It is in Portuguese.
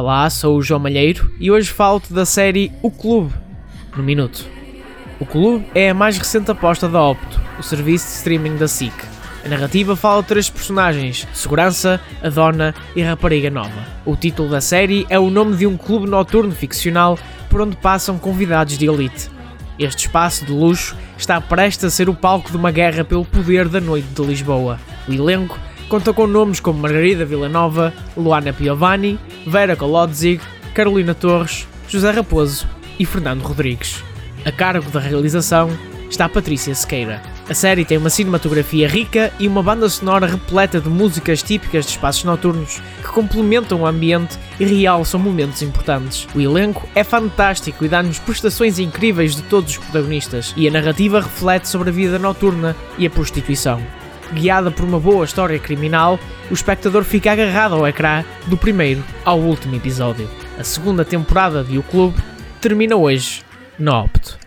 Olá, sou o João Malheiro e hoje falo-te da série O Clube, no Minuto. O Clube é a mais recente aposta da Opto, o serviço de streaming da SIC. A narrativa fala de três personagens: Segurança, a Dona e a Rapariga Nova. O título da série é o nome de um clube noturno ficcional por onde passam convidados de elite. Este espaço de luxo está prestes a ser o palco de uma guerra pelo poder da noite de Lisboa. O elenco conta com nomes como Margarida Villanova, Luana Piovani, Vera Kolodzig, Carolina Torres, José Raposo e Fernando Rodrigues. A cargo da realização está Patrícia Sequeira. A série tem uma cinematografia rica e uma banda sonora repleta de músicas típicas de espaços noturnos que complementam o ambiente e realçam momentos importantes. O elenco é fantástico e dá-nos prestações incríveis de todos os protagonistas, e a narrativa reflete sobre a vida noturna e a prostituição guiada por uma boa história criminal, o espectador fica agarrado ao ecrã do primeiro ao último episódio. A segunda temporada de O Clube termina hoje no Opto.